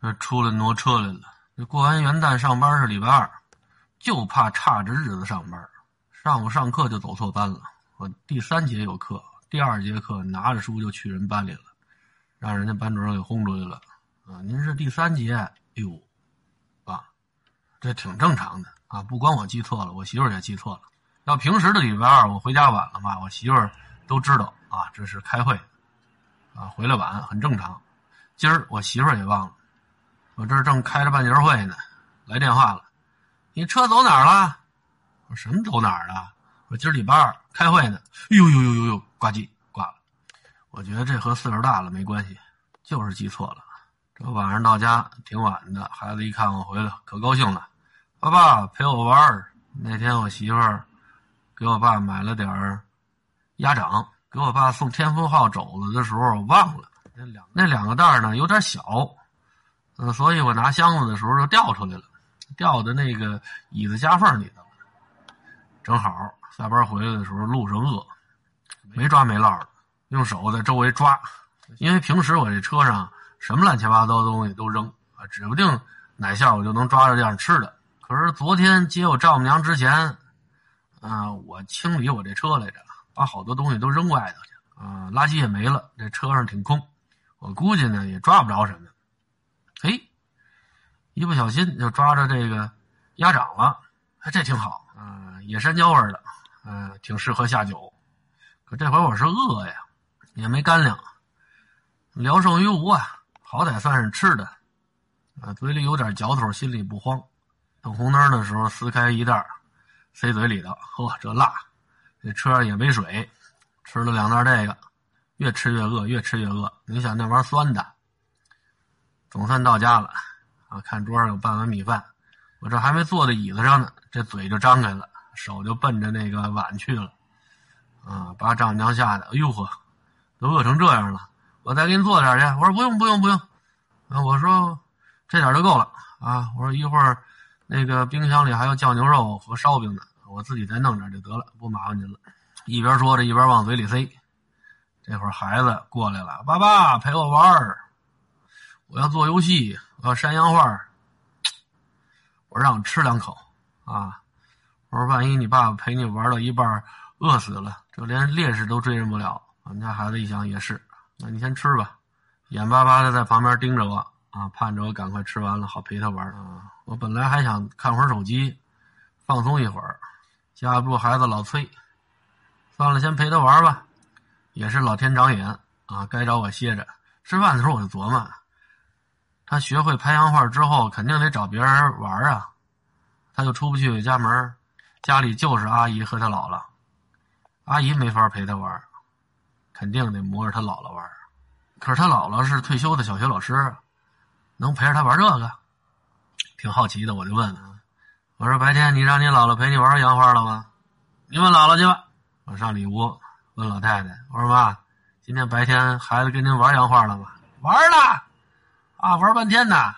那出来挪车来了。这过完元旦上班是礼拜二，就怕差着日子上班。上午上课就走错班了，我第三节有课，第二节课拿着书就去人班里了，让人家班主任给轰出去了。啊，您是第三节？哎呦，啊，这挺正常的啊，不光我记错了，我媳妇儿也记错了。要平时的礼拜二我回家晚了嘛，我媳妇儿都知道啊，这是开会，啊，回来晚很正常。今儿我媳妇儿也忘了。我这正开着半截会呢，来电话了，你车走哪儿了？我什么走哪儿了？我今儿礼拜二开会呢。呦呦呦呦呦，挂机挂了。我觉得这和岁数大了没关系，就是记错了。这晚上到家挺晚的，孩子一看我回来，可高兴了。爸爸陪我玩儿。那天我媳妇儿给我爸买了点儿鸭掌，给我爸送天福号肘子的时候忘了，那两那两个袋儿呢有点小。嗯，所以我拿箱子的时候就掉出来了，掉在那个椅子夹缝里头。正好下班回来的时候路上饿，没抓没落的，用手在周围抓。因为平时我这车上什么乱七八糟的东西都扔啊，指不定哪下我就能抓着点吃的。可是昨天接我丈母娘之前，啊，我清理我这车来着，把好多东西都扔外头去啊，垃圾也没了，这车上挺空。我估计呢也抓不着什么。嘿，一不小心就抓着这个鸭掌了，哎，这挺好啊，野山椒味的，嗯，挺适合下酒。可这回我是饿呀，也没干粮，聊胜于无啊，好歹算是吃的，啊，嘴里有点嚼头，心里不慌。等红灯的时候，撕开一袋，塞嘴里头，呵，这辣。这车上也没水，吃了两袋这个，越吃越饿，越吃越饿。你想那玩意儿酸的。总算到家了，啊！看桌上有半碗米饭，我这还没坐在椅子上呢，这嘴就张开了，手就奔着那个碗去了，啊！把丈母娘吓得，哎呦呵，都饿成这样了，我再给你做点去。我说不用不用不用，啊！我说这点就够了，啊！我说一会儿那个冰箱里还有酱牛肉和烧饼呢，我自己再弄点就得了，不麻烦您了。一边说着一边往嘴里塞。这会儿孩子过来了，爸爸陪我玩儿。我要做游戏，我要山羊画我让我吃两口啊！我说万一你爸爸陪你玩到一半饿死了，就连烈士都追认不了。我们家孩子一想也是，那你先吃吧，眼巴巴的在旁边盯着我啊，盼着我赶快吃完了好陪他玩啊。我本来还想看会儿手机，放松一会儿，架不住孩子老催，算了，先陪他玩吧。也是老天长眼啊，该找我歇着。吃饭的时候我就琢磨。他学会拍洋画之后，肯定得找别人玩啊，他就出不去家门，家里就是阿姨和他姥姥，阿姨没法陪他玩，肯定得磨着他姥姥玩。可是他姥姥是退休的小学老师，能陪着他玩这个？挺好奇的，我就问问，我说白天你让你姥姥陪你玩洋画了吗？你问姥姥去吧。我上里屋问老太太，我说妈，今天白天孩子跟您玩洋画了吗？玩了。啊，玩半天呢！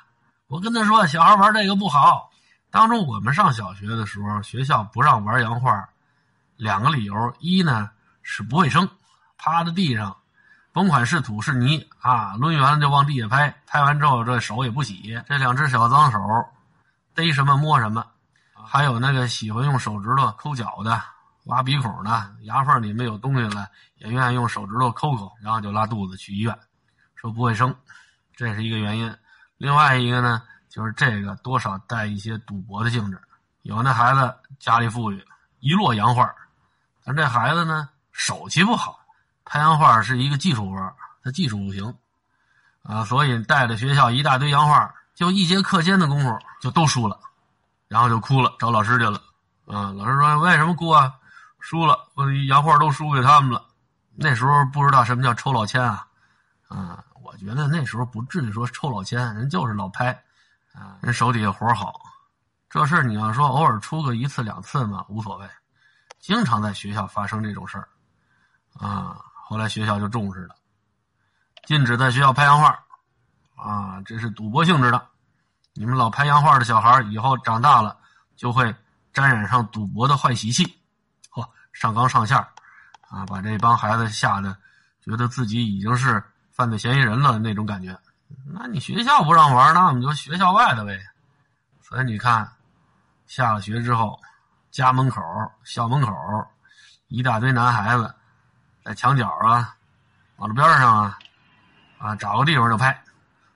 我跟他说，小孩玩这个不好。当初我们上小学的时候，学校不让玩洋画，两个理由：一呢是不卫生，趴在地上，甭管是土是泥啊，抡圆了就往地下拍，拍完之后这手也不洗，这两只小脏手，逮什么摸什么。还有那个喜欢用手指头抠脚的、挖鼻孔的，牙缝里面有东西了，也愿意用手指头抠抠，然后就拉肚子去医院，说不卫生。这是一个原因，另外一个呢，就是这个多少带一些赌博的性质。有那孩子家里富裕，一摞洋画，咱这孩子呢手气不好，拍洋画是一个技术活，他技术不行，啊，所以带着学校一大堆洋画，就一节课间的功夫就都输了，然后就哭了，找老师去了。啊，老师说为什么哭啊？输了，我洋画都输给他们了。那时候不知道什么叫抽老千啊，啊。我觉得那时候不至于说臭老千，人就是老拍，啊，人手底下活好，这事你要说偶尔出个一次两次嘛，无所谓，经常在学校发生这种事儿，啊，后来学校就重视了，禁止在学校拍洋画，啊，这是赌博性质的，你们老拍洋画的小孩以后长大了就会沾染上赌博的坏习气，嚯，上纲上线，啊，把这帮孩子吓得觉得自己已经是。犯罪嫌疑人了那种感觉，那你学校不让玩，那我们就学校外的呗。所以你看，下了学之后，家门口、校门口一大堆男孩子在墙角啊、马路边上啊啊找个地方就拍。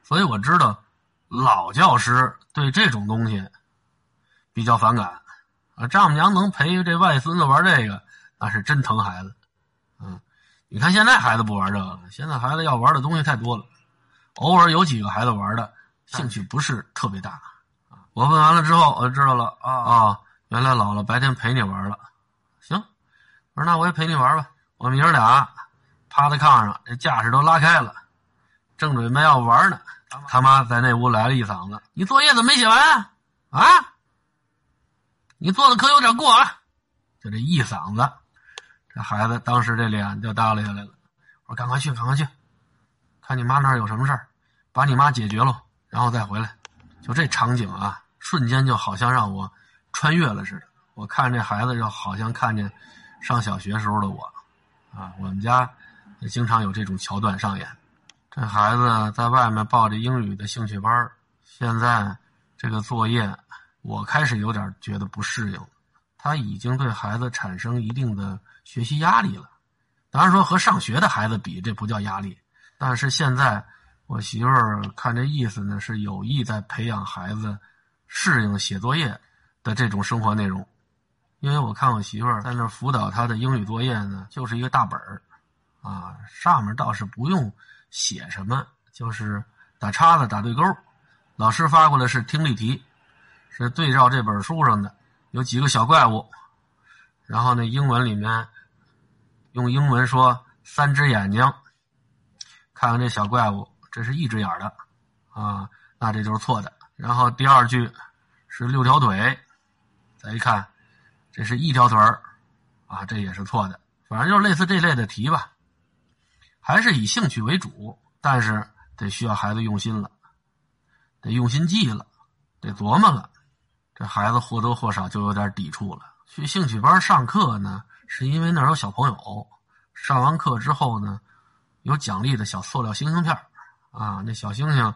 所以我知道老教师对这种东西比较反感啊。丈母娘能陪这外孙子玩这个，那是真疼孩子。嗯，你看现在孩子不玩这个了，现在孩子要玩的东西太多了。偶尔有几个孩子玩的兴趣不是特别大。我问完了之后，我就知道了啊啊！原来姥姥白天陪你玩了，行，我说那我也陪你玩吧。我们爷俩趴在炕上，这架势都拉开了，正准备要玩呢，他妈在那屋来了一嗓子：“你作业怎么没写完啊？你做的可有点过啊！”就这一嗓子，这孩子当时这脸就耷拉下来了。我说：“赶快去，赶快去，看你妈那儿有什么事儿，把你妈解决了，然后再回来。”就这场景啊！瞬间就好像让我穿越了似的，我看这孩子就好像看见上小学时候的我，啊，我们家也经常有这种桥段上演。这孩子在外面报着英语的兴趣班，现在这个作业我开始有点觉得不适应，他已经对孩子产生一定的学习压力了。当然说和上学的孩子比，这不叫压力，但是现在我媳妇儿看这意思呢，是有意在培养孩子。适应写作业的这种生活内容，因为我看我媳妇儿在那辅导她的英语作业呢，就是一个大本儿，啊，上面倒是不用写什么，就是打叉子、打对勾。老师发过来是听力题，是对照这本书上的，有几个小怪物，然后那英文里面用英文说三只眼睛，看看这小怪物，这是一只眼的，啊，那这就是错的。然后第二句是六条腿，再一看，这是一条腿儿，啊，这也是错的。反正就是类似这类的题吧，还是以兴趣为主，但是得需要孩子用心了，得用心记了，得琢磨了。这孩子或多或少就有点抵触了。去兴趣班上课呢，是因为那儿有小朋友，上完课之后呢，有奖励的小塑料星星片啊，那小星星。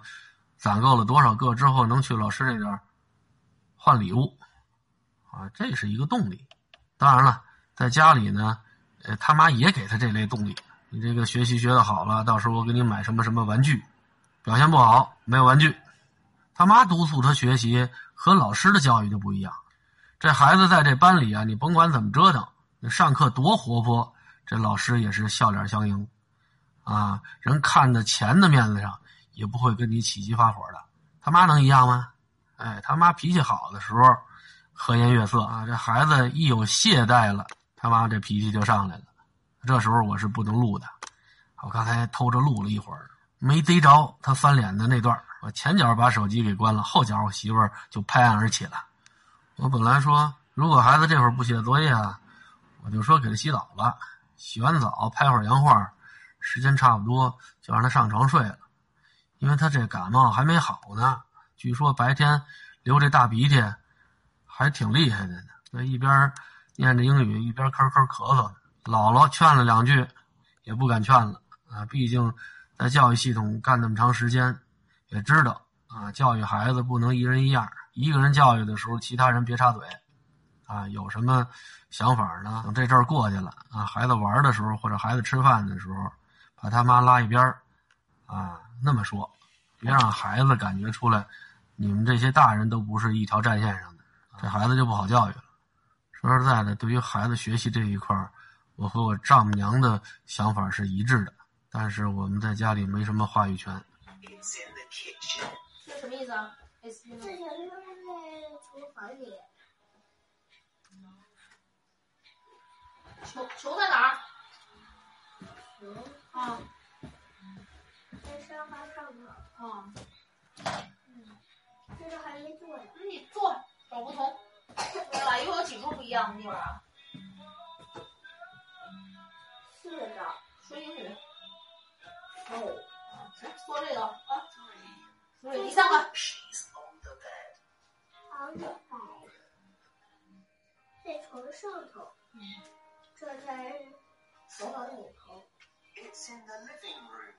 攒够了多少个之后，能去老师那边换礼物，啊，这是一个动力。当然了，在家里呢，呃，他妈也给他这类动力。你这个学习学的好了，到时候我给你买什么什么玩具；表现不好，没有玩具。他妈督促他学习，和老师的教育就不一样。这孩子在这班里啊，你甭管怎么折腾，你上课多活泼，这老师也是笑脸相迎，啊，人看在钱的面子上。也不会跟你起急发火的，他妈能一样吗？哎，他妈脾气好的时候，和颜悦色啊。这孩子一有懈怠了，他妈这脾气就上来了。这时候我是不能录的，我刚才偷着录了一会儿，没逮着他翻脸的那段我前脚把手机给关了，后脚我媳妇儿就拍案而起了。我本来说，如果孩子这会儿不写作业啊，我就说给他洗澡吧，洗完澡拍会儿洋画，时间差不多就让他上床睡了。因为他这感冒还没好呢，据说白天流这大鼻涕，还挺厉害的呢。那一边念着英语，一边咳咳咳嗽。姥姥劝了两句，也不敢劝了啊。毕竟在教育系统干那么长时间，也知道啊，教育孩子不能一人一样。一个人教育的时候，其他人别插嘴啊。有什么想法呢？等这阵儿过去了啊，孩子玩的时候或者孩子吃饭的时候，把他妈拉一边啊。那么说，别让孩子感觉出来，你们这些大人都不是一条战线上的，这孩子就不好教育了。说实在的，对于孩子学习这一块我和我丈母娘的想法是一致的，但是我们在家里没什么话语权。这什么意思啊？这小溜在厨房里。球球在哪儿？球啊。在沙发上呢。啊。嗯。这个还没做呢。那你做，找不同。对了，又有几个不一样的地方啊？四个。说英语。哦。来，说这个啊。说第三个。床的在床上头。嗯。这才床的里头。It's in the living room.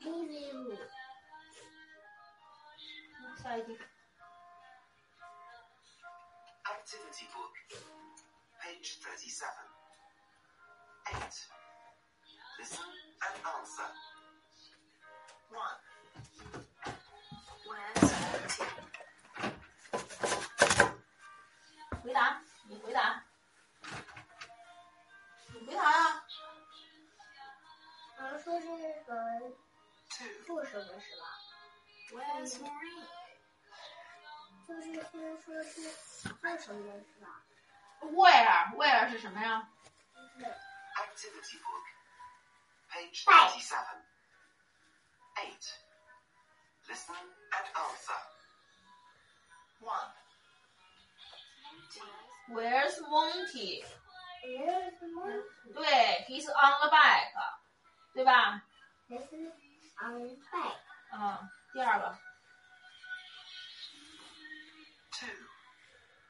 living room，ID。Activity book. Page 37. 8. Listen and answer. one, two, 回答，你回答，你回答呀？我说这个么？做什么是吧？Where？说是说是做什么是吧？Where？Where 是什么呀？Eight. Eight. Listen and answer. One. Where's Monty? Where's Monty? 对，he's on the bike，对吧？He's on the bike。嗯，第二个。Two. Uh,